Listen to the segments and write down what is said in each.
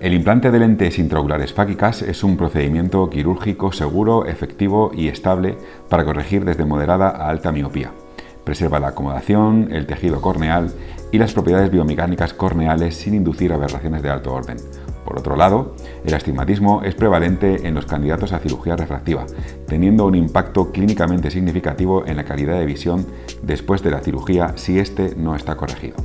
El implante de lentes intraoculares fáquicas es un procedimiento quirúrgico seguro, efectivo y estable para corregir desde moderada a alta miopía. Preserva la acomodación, el tejido corneal y las propiedades biomecánicas corneales sin inducir aberraciones de alto orden. Por otro lado, el astigmatismo es prevalente en los candidatos a cirugía refractiva, teniendo un impacto clínicamente significativo en la calidad de visión después de la cirugía si éste no está corregido.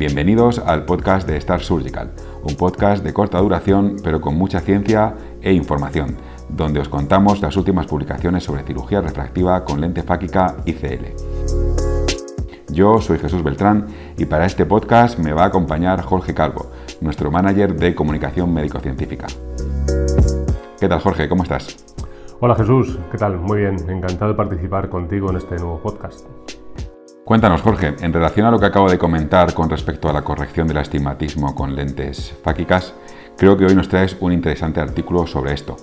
Bienvenidos al podcast de Star Surgical, un podcast de corta duración pero con mucha ciencia e información, donde os contamos las últimas publicaciones sobre cirugía refractiva con lente fáquica ICL. Yo soy Jesús Beltrán y para este podcast me va a acompañar Jorge Calvo, nuestro manager de comunicación médico-científica. ¿Qué tal Jorge? ¿Cómo estás? Hola Jesús, ¿qué tal? Muy bien, encantado de participar contigo en este nuevo podcast. Cuéntanos, Jorge, en relación a lo que acabo de comentar con respecto a la corrección del astigmatismo con lentes fáquicas, creo que hoy nos traes un interesante artículo sobre esto.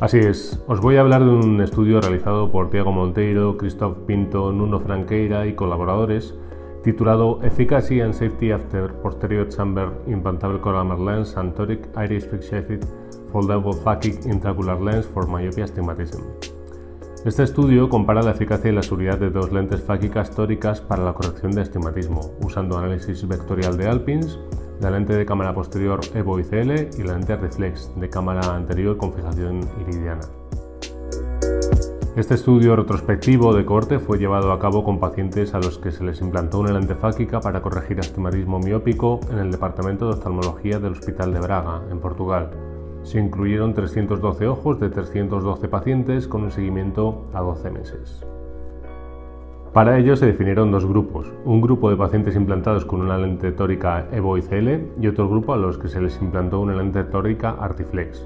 Así es, os voy a hablar de un estudio realizado por Tiago Monteiro, Christoph Pinto, Nuno Franqueira y colaboradores, titulado Efficacy and Safety After Posterior Chamber Implantable Collamer Lens and Toric Iris Fixated Foldable Phakic Intraocular Lens for Myopia Astigmatism. Este estudio compara la eficacia y la seguridad de dos lentes fáquicas tóricas para la corrección de astigmatismo, usando análisis vectorial de Alpins, la lente de cámara posterior EVO ICL y la lente reflex de cámara anterior con fijación iridiana. Este estudio retrospectivo de corte fue llevado a cabo con pacientes a los que se les implantó una lente fáquica para corregir astigmatismo miópico en el Departamento de Oftalmología del Hospital de Braga, en Portugal, se incluyeron 312 ojos de 312 pacientes con un seguimiento a 12 meses. Para ello se definieron dos grupos, un grupo de pacientes implantados con una lente tórica EVO ICL y otro grupo a los que se les implantó una lente tórica Artiflex.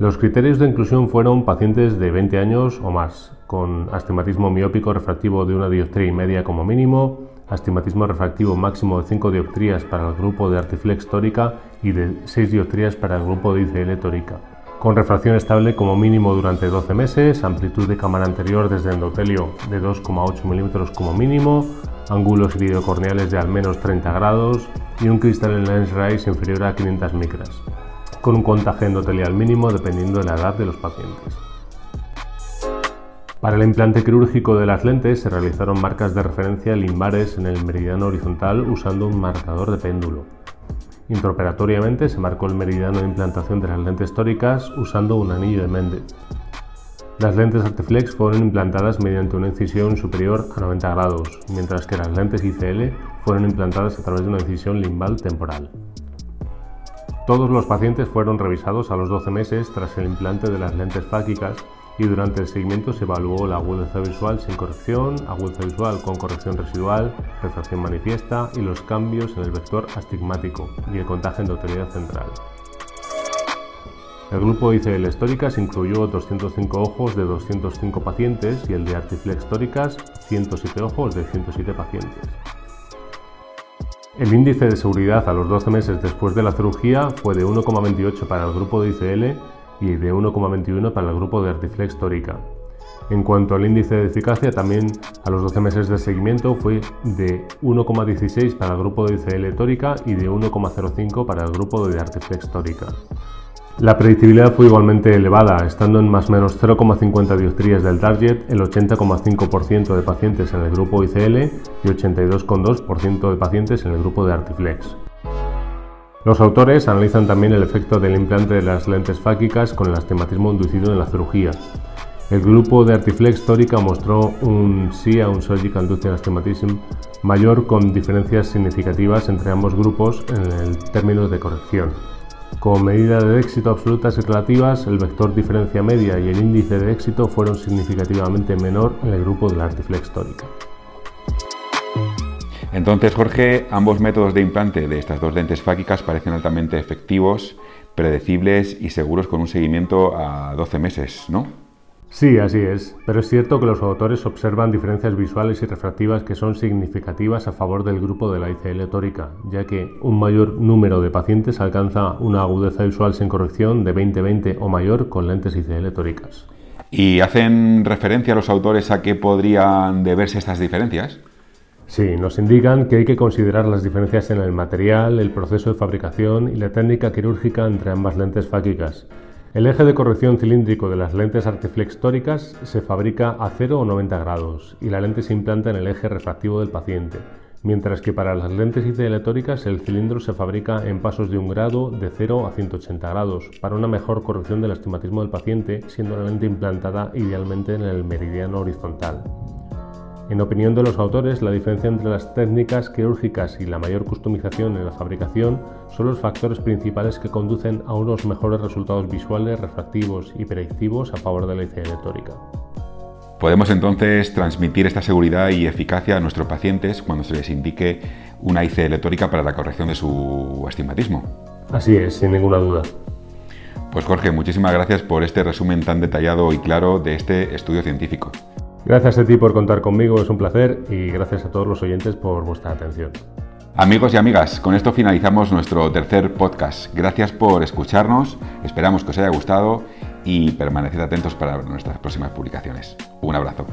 Los criterios de inclusión fueron pacientes de 20 años o más, con astigmatismo miópico refractivo de una dioptría y media como mínimo, astigmatismo refractivo máximo de 5 dioptrías para el grupo de Artiflex tórica y de 6 dioptrías para el grupo de ICL tórica. Con refracción estable como mínimo durante 12 meses, amplitud de cámara anterior desde endotelio de 2,8 milímetros como mínimo, ángulos iridocorneales de al menos 30 grados y un cristal en lens rise inferior a 500 micras, con un contagio endotelial mínimo dependiendo de la edad de los pacientes. Para el implante quirúrgico de las lentes se realizaron marcas de referencia limbares en el meridiano horizontal usando un marcador de péndulo. Intraoperatoriamente se marcó el meridiano de implantación de las lentes tóricas usando un anillo de Mendel. Las lentes Artiflex fueron implantadas mediante una incisión superior a 90 grados, mientras que las lentes ICL fueron implantadas a través de una incisión limbal temporal. Todos los pacientes fueron revisados a los 12 meses tras el implante de las lentes fáquicas y durante el seguimiento se evaluó la agudeza visual sin corrección, agudeza visual con corrección residual, refracción manifiesta y los cambios en el vector astigmático y el contagio endotelial central. El grupo ICL históricas incluyó 205 ojos de 205 pacientes y el de Artiflex tóricas 107 ojos de 107 pacientes. El índice de seguridad a los 12 meses después de la cirugía fue de 1,28 para el grupo de ICL y de 1,21 para el grupo de Artiflex tórica. En cuanto al índice de eficacia, también a los 12 meses de seguimiento fue de 1,16 para el grupo de ICL tórica y de 1,05 para el grupo de Artiflex tórica. La predictibilidad fue igualmente elevada, estando en más o menos 0,50 dioptrías del target el 80,5% de pacientes en el grupo ICL y 82,2% de pacientes en el grupo de Artiflex. Los autores analizan también el efecto del implante de las lentes fáquicas con el astigmatismo inducido en la cirugía. El grupo de Artiflex tórica mostró un sí a un surgical induced astigmatism mayor con diferencias significativas entre ambos grupos en el término de corrección. Como medida de éxito absolutas y relativas, el vector diferencia media y el índice de éxito fueron significativamente menor en el grupo de Artiflex tórica. Entonces, Jorge, ambos métodos de implante de estas dos lentes fáquicas parecen altamente efectivos, predecibles y seguros con un seguimiento a 12 meses, ¿no? Sí, así es, pero es cierto que los autores observan diferencias visuales y refractivas que son significativas a favor del grupo de la ICL tórica, ya que un mayor número de pacientes alcanza una agudeza visual sin corrección de 20-20 o mayor con lentes ICL tóricas. ¿Y hacen referencia los autores a qué podrían deberse estas diferencias? Sí, nos indican que hay que considerar las diferencias en el material, el proceso de fabricación y la técnica quirúrgica entre ambas lentes fáquicas. El eje de corrección cilíndrico de las lentes Artiflex tóricas se fabrica a 0 o 90 grados y la lente se implanta en el eje refractivo del paciente, mientras que para las lentes ICL tóricas el cilindro se fabrica en pasos de un grado de 0 a 180 grados para una mejor corrección del astigmatismo del paciente, siendo la lente implantada idealmente en el meridiano horizontal. En opinión de los autores, la diferencia entre las técnicas quirúrgicas y la mayor customización en la fabricación son los factores principales que conducen a unos mejores resultados visuales, refractivos y predictivos a favor de la ICL tórica. Podemos entonces transmitir esta seguridad y eficacia a nuestros pacientes cuando se les indique una ICL tórica para la corrección de su astigmatismo. Así es, sin ninguna duda. Pues Jorge, muchísimas gracias por este resumen tan detallado y claro de este estudio científico. Gracias a ti por contar conmigo, es un placer y gracias a todos los oyentes por vuestra atención. Amigos y amigas, con esto finalizamos nuestro tercer podcast. Gracias por escucharnos, esperamos que os haya gustado y permaneced atentos para nuestras próximas publicaciones. Un abrazo.